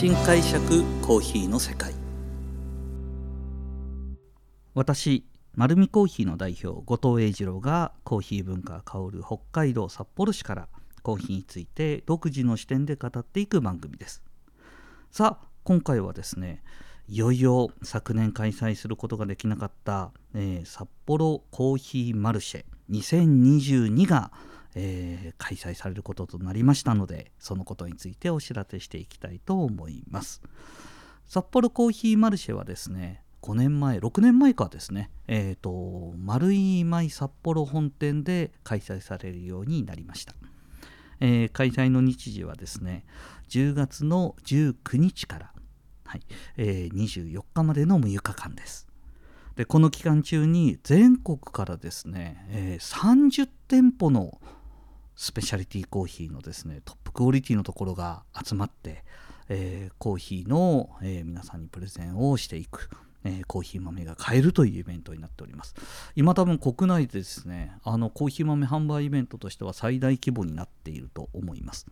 新解釈コーヒーの世界。私丸見コーヒーの代表後藤英二郎がコーヒー文化香る北海道札幌市からコーヒーについて独自の視点で語っていく番組です。さあ今回はですねいよいよ昨年開催することができなかった、えー、札幌コーヒーマルシェ。2022が、えー、開催されることとなりましたのでそのことについてお知らせしていきたいと思います札幌コーヒーマルシェはですね5年前6年前かですねえっ、ー、と丸い舞札幌本店で開催されるようになりました、えー、開催の日時はですね10月の19日からはいえー、24日までの6日間です。でこの期間中に全国からですね、えー、30店舗のスペシャリティコーヒーのですねトップクオリティのところが集まって、えー、コーヒーの、えー、皆さんにプレゼンをしていく、えー、コーヒー豆が買えるというイベントになっております。今多分国内でですねあのコーヒー豆販売イベントとしては最大規模になっていると思います。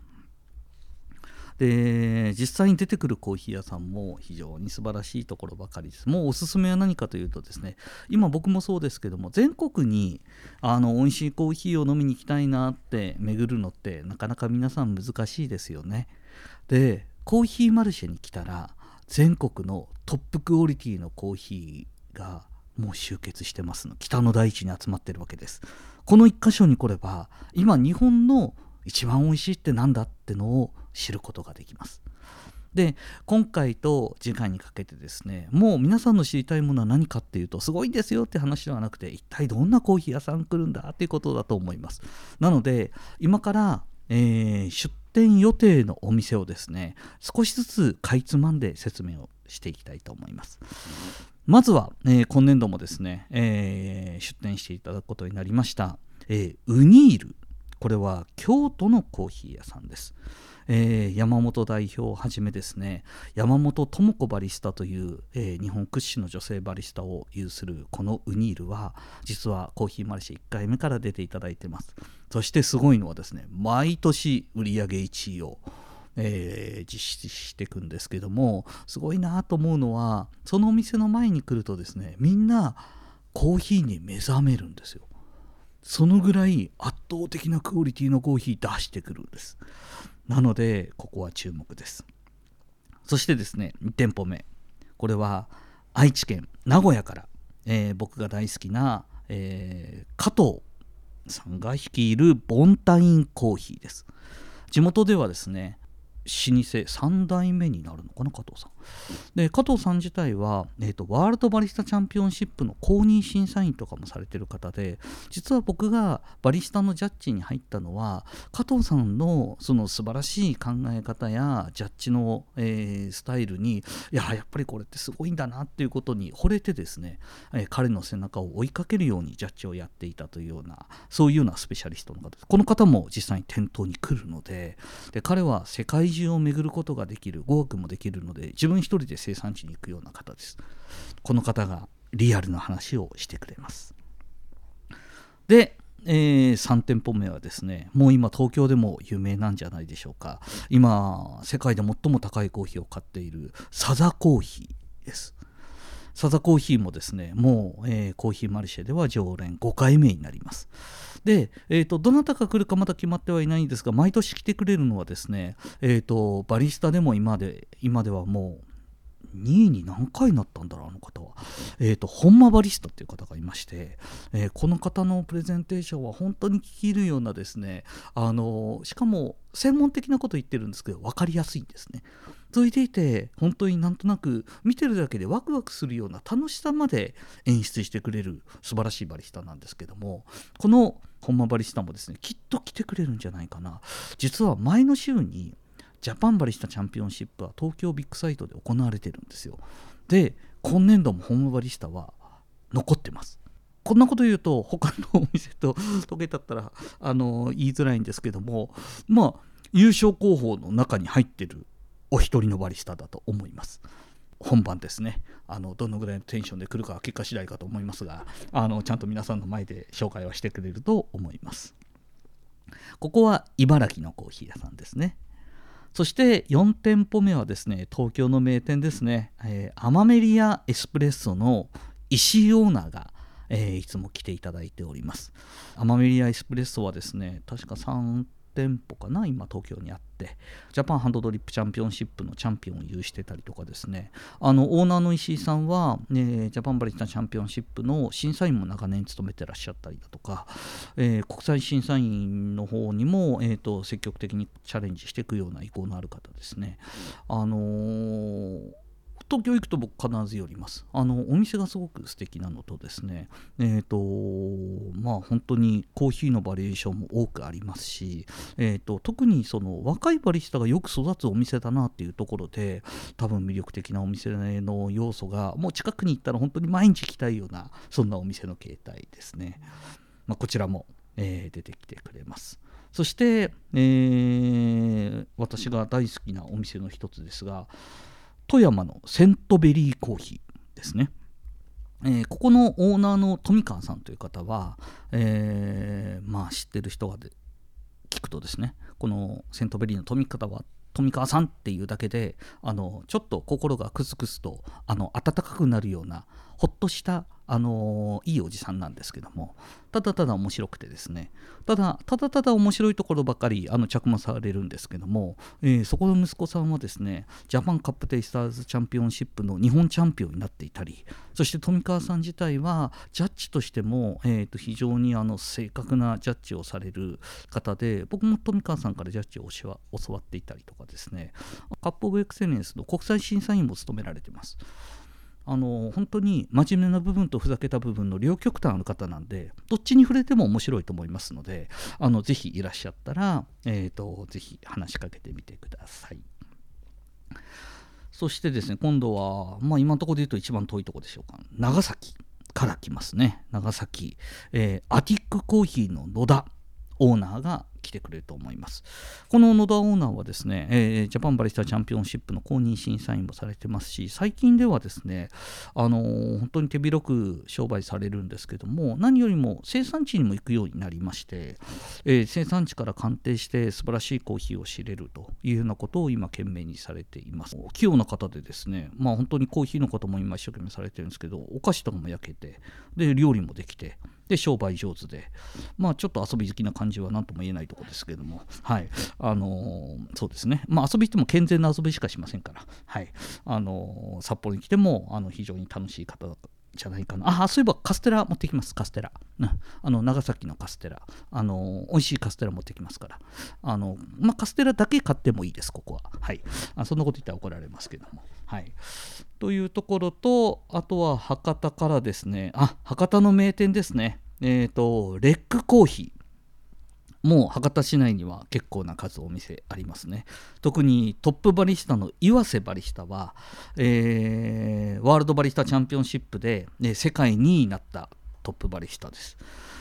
で実際に出てくるコーヒー屋さんも非常に素晴らしいところばかりです。もうおすすめは何かというとですね今僕もそうですけども全国にあの美味しいコーヒーを飲みに行きたいなって巡るのってなかなか皆さん難しいですよね。でコーヒーマルシェに来たら全国のトップクオリティのコーヒーがもう集結してますの。北の大地に集まってるわけです。この1箇所に来れば今日本の一番美味しいって何だってのを知ることができます。で今回と次回にかけてですねもう皆さんの知りたいものは何かっていうとすごいんですよって話ではなくて一体どんなコーヒー屋さん来るんだっていうことだと思います。なので今から、えー、出店予定のお店をですね少しずつかいつまんで説明をしていきたいと思います。まずは、えー、今年度もですね、えー、出店していただくことになりました、えウニール。これは京都のコーヒー屋さんです。えー、山本代表をはじめですね山本智子バリスタという、えー、日本屈指の女性バリスタを有するこのウニールは実はコーヒーマルシェ1回目から出ていただいてます。そしてすごいのはですね毎年売上1位をえー、実施していくんですけどもすごいなと思うのはそのお店の前に来るとですねみんなコーヒーに目覚めるんですよ。そのぐらい圧倒的なクオリティのコーヒー出してくるんです。なのでここは注目です。そしてですね2店舗目。これは愛知県名古屋から、えー、僕が大好きな、えー、加藤さんが率いるボンタインコーヒーです。地元ではですね老舗3代目になるのかな加藤さん。で加藤さん自体は、えーと、ワールドバリスタチャンピオンシップの公認審査員とかもされてる方で実は僕がバリスタのジャッジに入ったのは加藤さんのその素晴らしい考え方やジャッジの、えー、スタイルにいややっぱりこれってすごいんだなっていうことに惚れてですね、えー、彼の背中を追いかけるようにジャッジをやっていたというようなそういうようなスペシャリストの方です。この方も実際に店頭に来るのでで彼は世界中を巡ることができる語学もできるので自分一人で生産地に行くような方です。この方がリアルな話をしてくれます。で、えー、3店舗目はですねもう今東京でも有名なんじゃないでしょうか。今世界で最も高いコーヒーを買っているサザコーヒーです。サザコーヒーもですねもう、えー、コーヒーマルシェでは常連5回目になります。で、えーと、どなたが来るかまだ決まってはいないんですが毎年来てくれるのはですね、えーと、バリスタでも今で今ではもう2位に何回なったんだろうあの方は、えーと、本間バリスタっていう方がいまして、えー、この方のプレゼンテーションは本当に聞けるようなですねあのしかも専門的なこと言ってるんですけど分かりやすいんですね。それでいて本当になんとなく見てるだけでワクワクするような楽しさまで演出してくれる素晴らしいバリスタなんですけどもこの本間バリスタもですねきっと来てくれるんじゃないかな。実は前の週にジャパンバリスタチャンピオンシップは東京ビッグサイトで行われてるんですよ。で今年度も本間バリスタは残ってます。こんなこと言うと他のお店と解けたったらあの言いづらいんですけどもまあ優勝候補の中に入ってるお一人のバリスタだと思います。本番ですね。あのどのぐらいのテンションで来るかは結果次第かと思いますがあのちゃんと皆さんの前で紹介はしてくれると思います。ここは茨城のコーヒー屋さんですね。そして4店舗目はですね東京の名店ですね、えー、アマメリアエスプレッソの石井オーナーがえー、いつも来ていただいております。アマメリアエスプレッソはですね、確か3店舗かな今東京にあってジャパンハンドドリップチャンピオンシップのチャンピオンを有してたりとかですねあのオーナーの石井さんは、ね、ジャパンバリスタチャンピオンシップの審査員も長年務めてらっしゃったりだとか、えー、国際審査員の方にも、えーと、積極的にチャレンジしていくような意向のある方ですね。あのー東京行くと僕必ず寄ります。あのお店がすごく素敵なのとですねえっ、ー、とまあ本当にコーヒーのバリエーションも多くありますし、えーと、特にその若いバリスタがよく育つお店だなっていうところで多分魅力的なお店の要素がもう近くに行ったら本当に毎日来たいようなそんなお店の形態ですね、まあ、こちらも、えー、出てきてくれます。そして、えー、私が大好きなお店の一つですが富山のセントベリーコーヒーですね。えー、ここのオーナーの富川さんという方は、えー、まあ知ってる人がで聞くとですねこのセントベリーの富川は富川さんっていうだけであのちょっと心がクスクスとあの温かくなるようなほっとしたあのいいおじさんなんですけども。ただただ面白くてですね。ただただただ面白いところばかりあの着目されるんですけども、えー、そこの息子さんはですねジャパンカップテイスターズチャンピオンシップの日本チャンピオンになっていたりそして富川さん自体はジャッジとしても、えー、と非常にあの正確なジャッジをされる方で僕も富川さんからジャッジを教わっていたりとかですね。カップオブエクセレンスの国際審査員も務められています。あの本当に真面目な部分とふざけた部分の両極端ある方なんでどっちに触れても面白いと思いますのであのぜひいらっしゃったら、えーと、ぜひ話しかけてみてください。そしてですね今度は、まあ、今のところで言うと一番遠いところでしょうか。長崎から来ますね。長崎、えー、アティックコーヒーの野田。オーナーが来てくれると思います。この野田オーナーはですね、えー、ジャパンバリスタチャンピオンシップの公認審査員もされてますし、最近ではですね、あのー、本当に手広く商売されるんですけども、何よりも生産地にも行くようになりまして、えー、生産地から鑑定して素晴らしいコーヒーを知れるというようなことを今懸命にされています。器用な方でですね、まあ本当にコーヒーのことも今一生懸命されてるんですけど、お菓子とかも焼けて、で、料理もできて、で商売上手で。まあちょっと遊び好きな感じは何とも言えないところですけども。はい。あのー、そうですね。まあ遊びっても健全な遊びしかしませんから。はい。あのー、札幌に来てもあの非常に楽しい方じゃないかな。あ、そういえばカステラ持ってきます、カステラ。ね、あの長崎のカステラ。あの美味しいカステラ持ってきますから。あのまあ、カステラだけ買ってもいいです、ここは。はい。あそんなこと言ったら怒られますけども。はい。というところと、あとは博多からですね、あ、博多の名店ですね。えっ、ー、と、レックコーヒー。もう博多市内には結構な数お店ありますね特にトップバリスタの岩瀬バリスタは、えー、ワールドバリスタチャンピオンシップで、ね、世界2位になったトップバリスタです。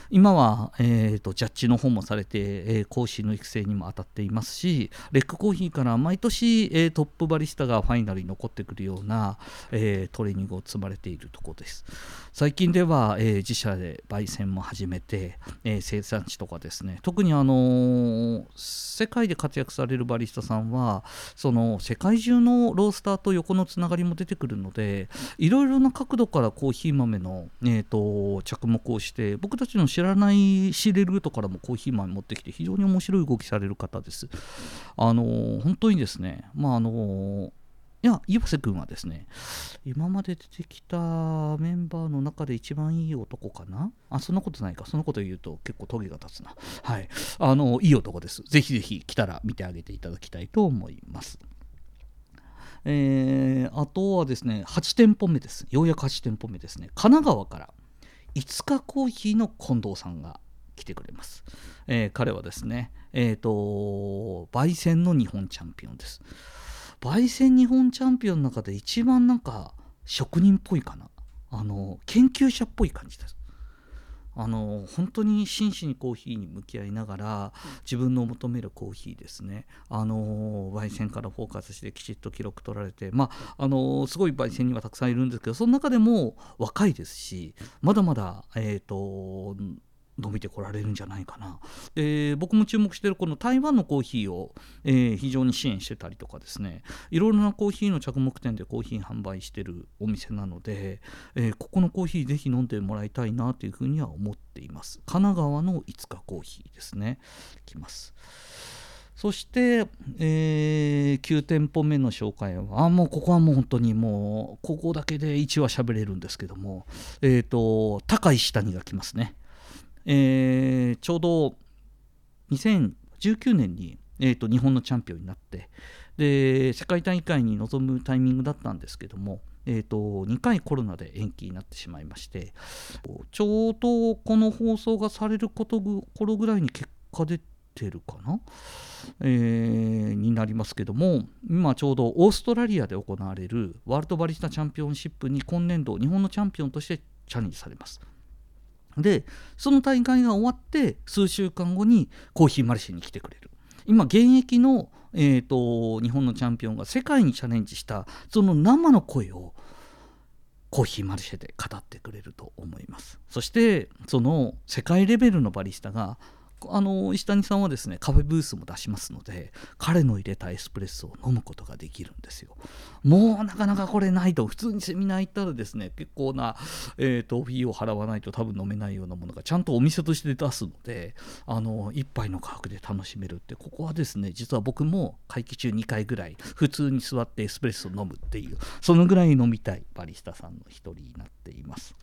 今は、えーと、ジャッジの方もされて、えー、講師の育成にも当たっていますしレックコーヒーから毎年、えー、トップバリスタがファイナルに残ってくるような、えー、トレーニングを積まれているところです。最近では、え自社で焙煎も始めて、え生産地とかですね。特にあの世界で活躍されるバリスタさんはその世界中のロースターと横のつながりも出てくるのでいろいろな角度からコーヒー豆の、えーと着目をして僕たちの知らないシレルートからもコーヒー豆持ってきて非常に面白い動きされる方です。あの本当にですね、まああのいや、岩瀬君はですね、今まで出てきたメンバーの中で一番いい男かな？あ、そんなことないか。そのこと言うと結構トゲが立つな。はい。あの、いい男です。ぜひぜひ来たら見てあげていただきたいと思います。えー、あとはですね、8店舗目です。ようやく8店舗目ですね。神奈川から5日コーヒーの近藤さんが来てくれます。えー、彼はですね、えっ、ー、と、焙煎の日本チャンピオンです。焙煎日本チャンピオンの中で一番なんか職人っぽいかな。あの、研究者っぽい感じです。あの本当に真摯にコーヒーに向き合いながら自分の求めるコーヒーですね。あの焙煎からフォーカスしてきちっと記録取られてまああのすごい焙煎にはたくさんいるんですけどその中でも若いですしまだまだえっ、ー、と伸びてこられるんじゃないかな。で僕も注目してるこの台湾のコーヒーを、えー、非常に支援してたりとかですねいろいろなコーヒーの着目点でコーヒー販売してるお店なので、えー、ここのコーヒーぜひ飲んでもらいたいなというふうには思っています。神奈川のいつかコーヒーですね。いきます。そして、えー、9店舗目の紹介は、あもうここはもう本当にもう、ここだけで1話喋れるんですけども、えっ、ー、と、高石谷が来ますね。えー、ちょうど2019年に、えーと、日本のチャンピオンになってで世界大会に臨むタイミングだったんですけども、えーと、2回コロナで延期になってしまいましてちょうどこの放送がされること頃ぐらいに結果出てるかな、えー、になりますけども今ちょうどオーストラリアで行われるワールドバリスタチャンピオンシップに今年度日本のチャンピオンとしてチャレンジされます。でその大会が終わって数週間後にコーヒーマルシェに来てくれる。今現役の、えーと、日本のチャンピオンが世界にチャレンジしたその生の声をコーヒーマルシェで語ってくれると思います。そしてその世界レベルのバリスタがあの石谷さんはですねカフェブースも出しますので彼の入れたエスプレッソを飲むことができるんですよ。もうなかなかこれないと普通にセミナー行ったらですね結構な、えーと、フィーを払わないと多分飲めないようなものがちゃんとお店として出すのであの1杯の価格で楽しめるってここはですね実は僕も会期中2回ぐらい普通に座ってエスプレッソを飲むっていうそのぐらい飲みたいバリスタさんの一人になっています。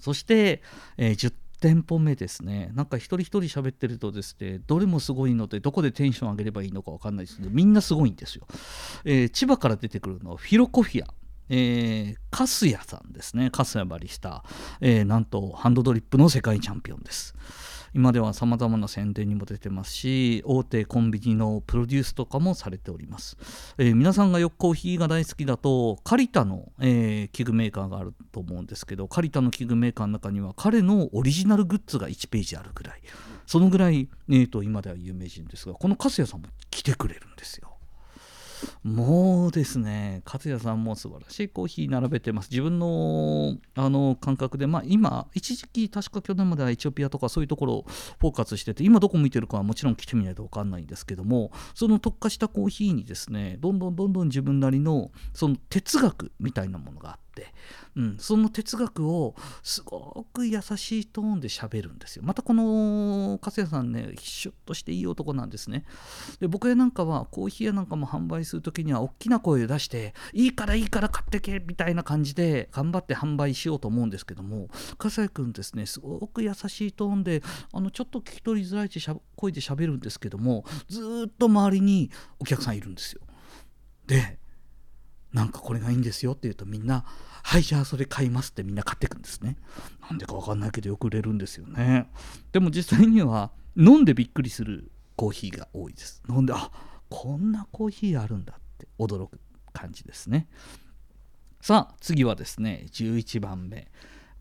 そして、えー、10店舗目ですね。なんか一人一人喋ってるとですねどれもすごいのでどこでテンション上げればいいのか分かんないですけどみんなすごいんですよ、えー、千葉から出てくるのはフィロコフィア。えー、カスヤさんですね、カスヤバリスタ、えー、なんとハンドドリップの世界チャンピオンです。今ではさまざまな宣伝にも出てますし大手コンビニのプロデュースとかもされております、えー、皆さんがよくコーヒーが大好きだとカリタの、えー、器具メーカーがあると思うんですけどカリタの器具メーカーの中には彼のオリジナルグッズが1ページあるぐらい。そのぐらい、えーと、今では有名人ですがこの粕谷さんも来てくれるんですよ。もうですね、勝也さんも素晴らしいコーヒー並べてます。自分のあの感覚で、まあ、今、一時期、確か去年まではエチオピアとかそういうところをフォーカスしてて、今どこ見てるかはもちろん来てみないと分かんないんですけども、その特化したコーヒーにですね、どんどんどんどん自分なりのその哲学みたいなものがあって、うん、その哲学をすごく優しいトーンで喋るんですよ。またこの粕谷さんね、シュッとしていい男なんですね。で僕やなんかはコーヒー屋なんかも販売する時には大きな声を出して、いいからいいから買ってけみたいな感じで頑張って販売しようと思うんですけども、笠谷君ですね、すごく優しいトーンで、あのちょっと聞き取りづらい声で喋るんですけども、ずっと周りにお客さんいるんですよ。で、なんかこれがいいんですよって言うとみんなはいじゃあそれ買いますってみんな買っていくんですね。なんでか分かんないけどよく売れるんですよね。でも実際には飲んでびっくりするコーヒーが多いです。飲んであこんなコーヒーあるんだって驚く感じですね。さあ次はですね11番目。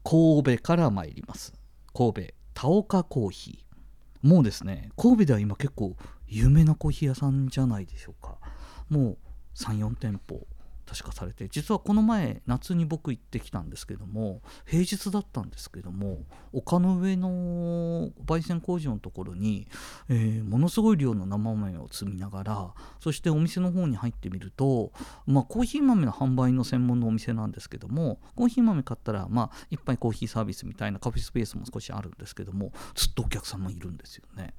神戸から参ります。神戸田岡コーヒー。もうですね神戸では今結構有名なコーヒー屋さんじゃないでしょうか。もう34店舗確かされて実はこの前夏に僕行ってきたんですけども平日だったんですけども丘の上の焙煎工場のところに、えー、ものすごい量の生豆を積みながらそしてお店の方に入ってみると、まあ、コーヒー豆の販売の専門のお店なんですけどもコーヒー豆買ったら、まあ、一杯コーヒーサービスみたいなカフェスペースも少しあるんですけどもずっとお客さんもいるんですよね。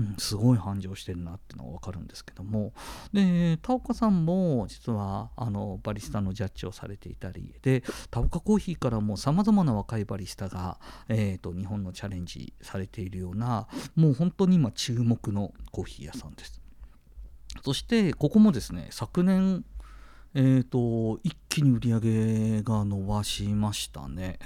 うん、すごい繁盛してるなっていうのが分かるんですけどもで田岡さんも実はあのバリスタのジャッジをされていたりでタオカコーヒーからもさまざまな若いバリスタが、えーと、日本のチャレンジされているようなもう本当に今注目のコーヒー屋さんです。そしてここもですね昨年えーと、一気に売り上げが伸ばしましたね。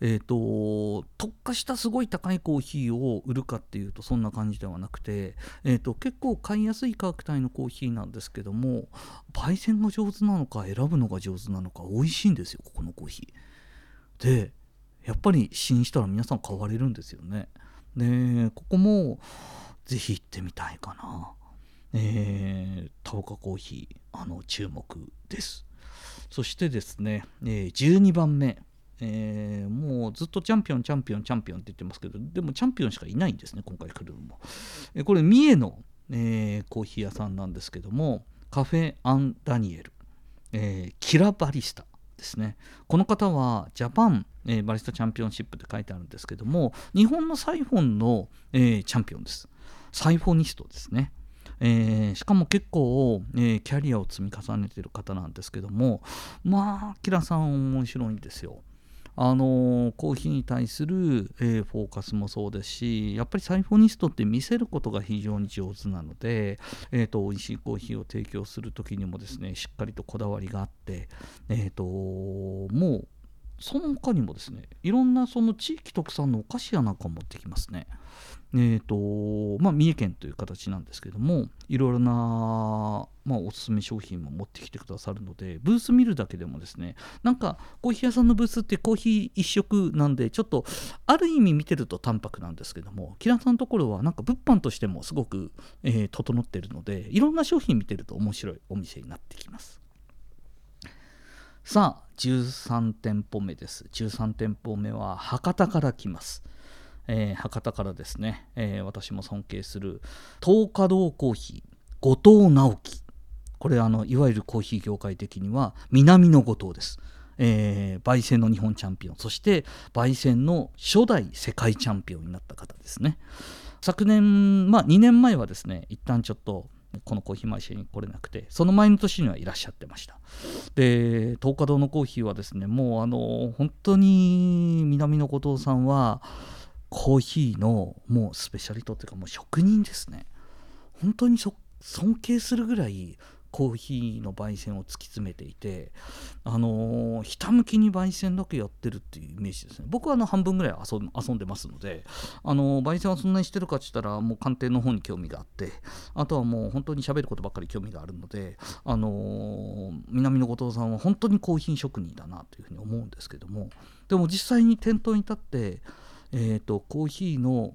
えーと、特化したすごい高いコーヒーを売るかっていうとそんな感じではなくて、えーと、結構買いやすい価格帯のコーヒーなんですけども焙煎が上手なのか選ぶのが上手なのか美味しいんですよここのコーヒー。でやっぱり試飲したら皆さん買われるんですよね。でここもぜひ行ってみたいかな。えー、田岡コーヒーあの注目です。そしてですね、えー、12番目、えー、もうずっとチャンピオンチャンピオンチャンピオンって言ってますけどでもチャンピオンしかいないんですね今回来るのも、えー、これ三重の、えー、コーヒー屋さんなんですけどもカフェ・アン・ダニエル、えー、キラバリスタですね。この方はジャパン、えー、バリスタチャンピオンシップって書いてあるんですけども日本のサイフォンの、えー、チャンピオンです。サイフォニストですね。えー、しかも結構、えー、キャリアを積み重ねてる方なんですけどもまあキラさん面白いんですよ。あのコーヒーに対する、えー、フォーカスもそうですしやっぱりサイフォニストって見せることが非常に上手なので、えーと、美味しいコーヒーを提供する時にもですねしっかりとこだわりがあって、えーともうその他にもですねいろんなその地域特産のお菓子屋なんか持ってきますね。えーとまあ、三重県という形なんですけどもいろいろな、まあ、おすすめ商品も持ってきてくださるのでブース見るだけでもですねなんかコーヒー屋さんのブースってコーヒー一色なんでちょっとある意味見てると淡白なんですけどもキラさんのところはなんか物販としてもすごく、えー、整ってるのでいろんな商品見てると面白いお店になってきます。さあ13店舗目です13店舗目は博多から来ますえー、博多からですね、えー、私も尊敬する東華堂コーヒー後藤直樹。これあのいわゆるコーヒー業界的には南の後藤です、えー、焙煎の日本チャンピオン。そして焙煎の初代世界チャンピオンになった方ですね。昨年まあ2年前はですね一旦ちょっとこのコーヒーマイシェに来れなくてその前の年にはいらっしゃってました。で東華堂のコーヒーはですねもうあの本当に南の後藤さんはコーヒーのもうスペシャリストっていうかもう職人ですね。本当に尊敬するぐらいコーヒーの焙煎を突き詰めていて、あのー、ひたむきに焙煎だけやってるっていうイメージですね。僕はあの半分ぐらい遊んでますので、あのー、焙煎はそんなにしてるかって言ったらもう鑑定の方に興味があってあとはもう本当に喋ることばっかり興味があるので、あのー、南野後藤さんは本当にコーヒー職人だなというふうに思うんですけどもでも実際に店頭に立ってえーと、コーヒーの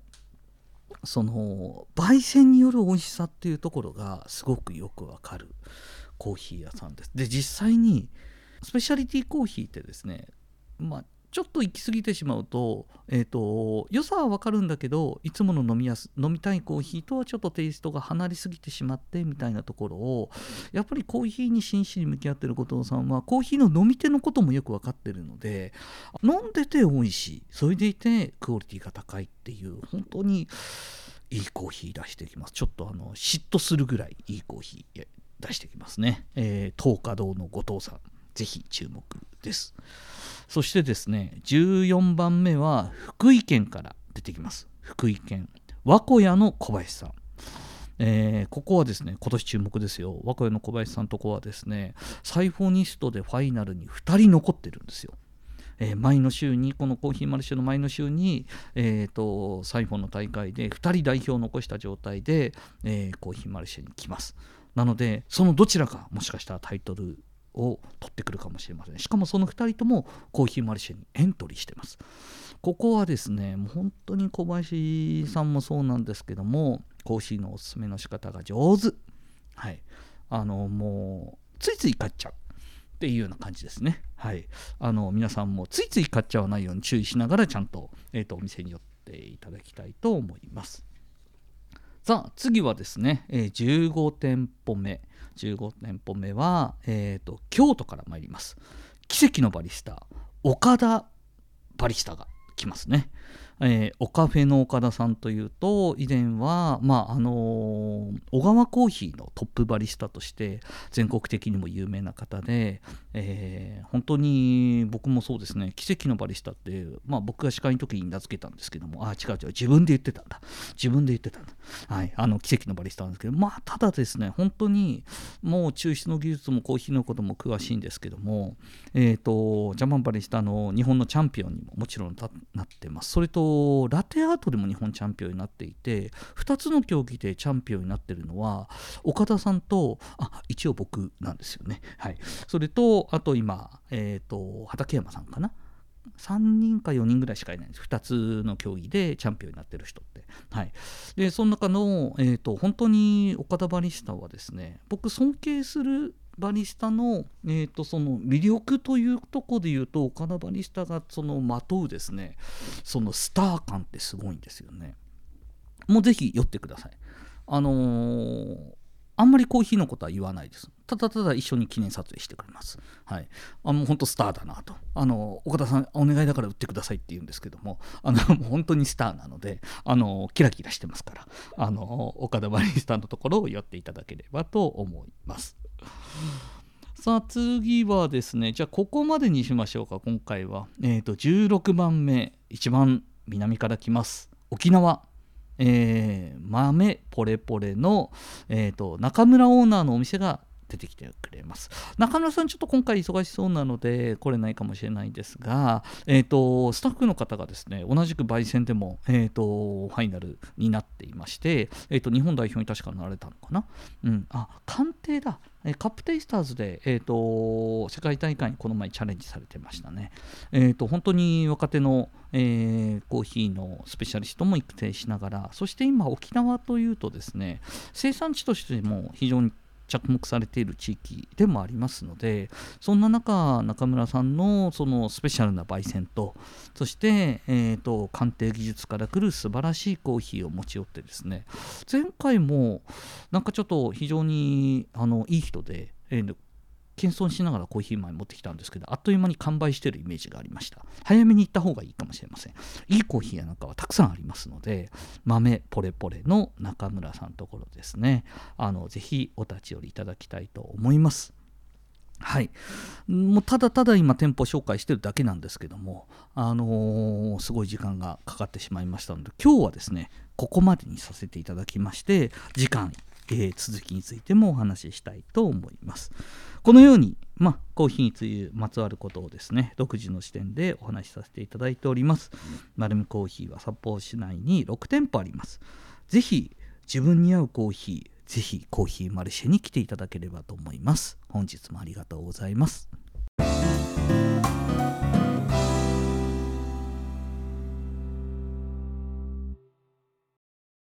その焙煎による美味しさっていうところがすごくよくわかるコーヒー屋さんです。で実際にスペシャリティコーヒーってですね、まあ、ちょっと行き過ぎてしまうと,、えーと、良さは分かるんだけどいつもの飲みやす飲みたいコーヒーとはちょっとテイストが離れすぎてしまってみたいなところをやっぱりコーヒーに真摯に向き合ってる後藤さんはコーヒーの飲み手のこともよく分かってるので飲んでて美味しい。それでいてクオリティが高いっていう本当にいいコーヒー出してきます。ちょっとあの嫉妬するぐらいいいコーヒー出してきますね、えー、東華堂の後藤さん。ぜひ注目です。そしてですね14番目は福井県から出てきます。福井県和古屋の小林さん。えー、ここはですね今年注目ですよ。和古屋の小林さんとこはですねサイフォニストでファイナルに2人残ってるんですよ。えー、前の週にこのコーヒーマルシェの前の週に、えーと、サイフォンの大会で2人代表を残した状態で、えー、コーヒーマルシェに来ます。なのでそのどちらかもしかしたらタイトルを取ってくるかもしれません。しかもその2人ともコーヒーマルシェにエントリーしてます。ここはですねもう本当に小林さんもそうなんですけどもコーヒーのおすすめの仕方が上手。はい。あのもうついつい買っちゃうっていうような感じですね。はい。あの皆さんもついつい買っちゃわないように注意しながらちゃんと,、えーと、お店に寄っていただきたいと思います。さあ次はですね、えー、15店舗目。15店舗目は、えーと、京都から参ります。奇跡のバリスタ岡田バリスタが来ますね。えー、オカフェの岡田さんというと以前は、まああのー、小川コーヒーのトップバリスタとして全国的にも有名な方で、えー、本当に僕もそうですね奇跡のバリスタって、まあ、僕が司会の時に名付けたんですけどもあ違う違う自分で言ってたんだ。自分で言ってたんだ、はい、あの奇跡のバリスタなんですけどまあただですね本当にもう抽出の技術もコーヒーのことも詳しいんですけどもえ、ー、とジャマンバリスタの日本のチャンピオンにももちろんなってます。それとラテアートでも日本チャンピオンになっていて2つの競技でチャンピオンになってるのは岡田さんとあ一応僕なんですよね、はい、それとあと今、えーと、畠山さんかな。3人か4人ぐらいしかいないんです。2つの競技でチャンピオンになってる人って。はい、でその中の、えーと、本当に岡田バリスタはですね僕尊敬するバリスタの,、えーと、その魅力というとこで言うと岡田バリスタがそのまとうですねそのスター感ってすごいんですよね。もうぜひ寄ってください。あのー、あんまりコーヒーのことは言わないです。ただただ一緒に記念撮影してくれます。はい。あもう本当スターだなと。あの、岡田さん、お願いだから売ってくださいって言うんですけども、あの、もう本当にスターなので、あの、キラキラしてますから、あの、岡田バリスタのところを寄っていただければと思います。さあ次はですね、じゃあここまでにしましょうか、今回は。えっ、ー、と、16番目、一番南から来ます。沖縄。えー、豆ポレポレの、えーと、中村オーナーのお店が出てきてくれます。中村さんちょっと今回忙しそうなので来れないかもしれないんですが、えーと、スタッフの方がですね同じく焙煎でも、えーと、ファイナルになっていまして、えー、と日本代表に確かなられたのかな、うん、あ鑑定だ。えカップテイスターズで、えーと、世界大会にこの前チャレンジされてましたね。えーと、本当に若手の、えー、コーヒーのスペシャリストも育成しながら、そして今、沖縄というとですね、生産地としても非常に着目されている地域でもありますのでそんな中中村さんのそのスペシャルな焙煎とそして、えーと、鑑定技術から来る素晴らしいコーヒーを持ち寄ってですね前回もなんかちょっと非常にあのいい人で、えー、謙遜しながらコーヒー豆持ってきたんですけどあっという間に完売してるイメージがありました。早めに行った方がいいかもしれません。いいコーヒーやなんかはたくさんありますので豆ポレポレの中村さんところですね。あのぜひお立ち寄りいただきたいと思います。はい、もうただただ今店舗紹介してるだけなんですけども、あのー、すごい時間がかかってしまいましたので今日はですねここまでにさせていただきまして時間えー、続きについてもお話ししたいと思います。このように、まあ、コーヒーについてまつわることをですね、独自の視点でお話しさせていただいております。丸ルコーヒーは札幌市内に6店舗あります。ぜひ、自分に合うコーヒー、ぜひコーヒーマルシェに来ていただければと思います。本日もありがとうございます。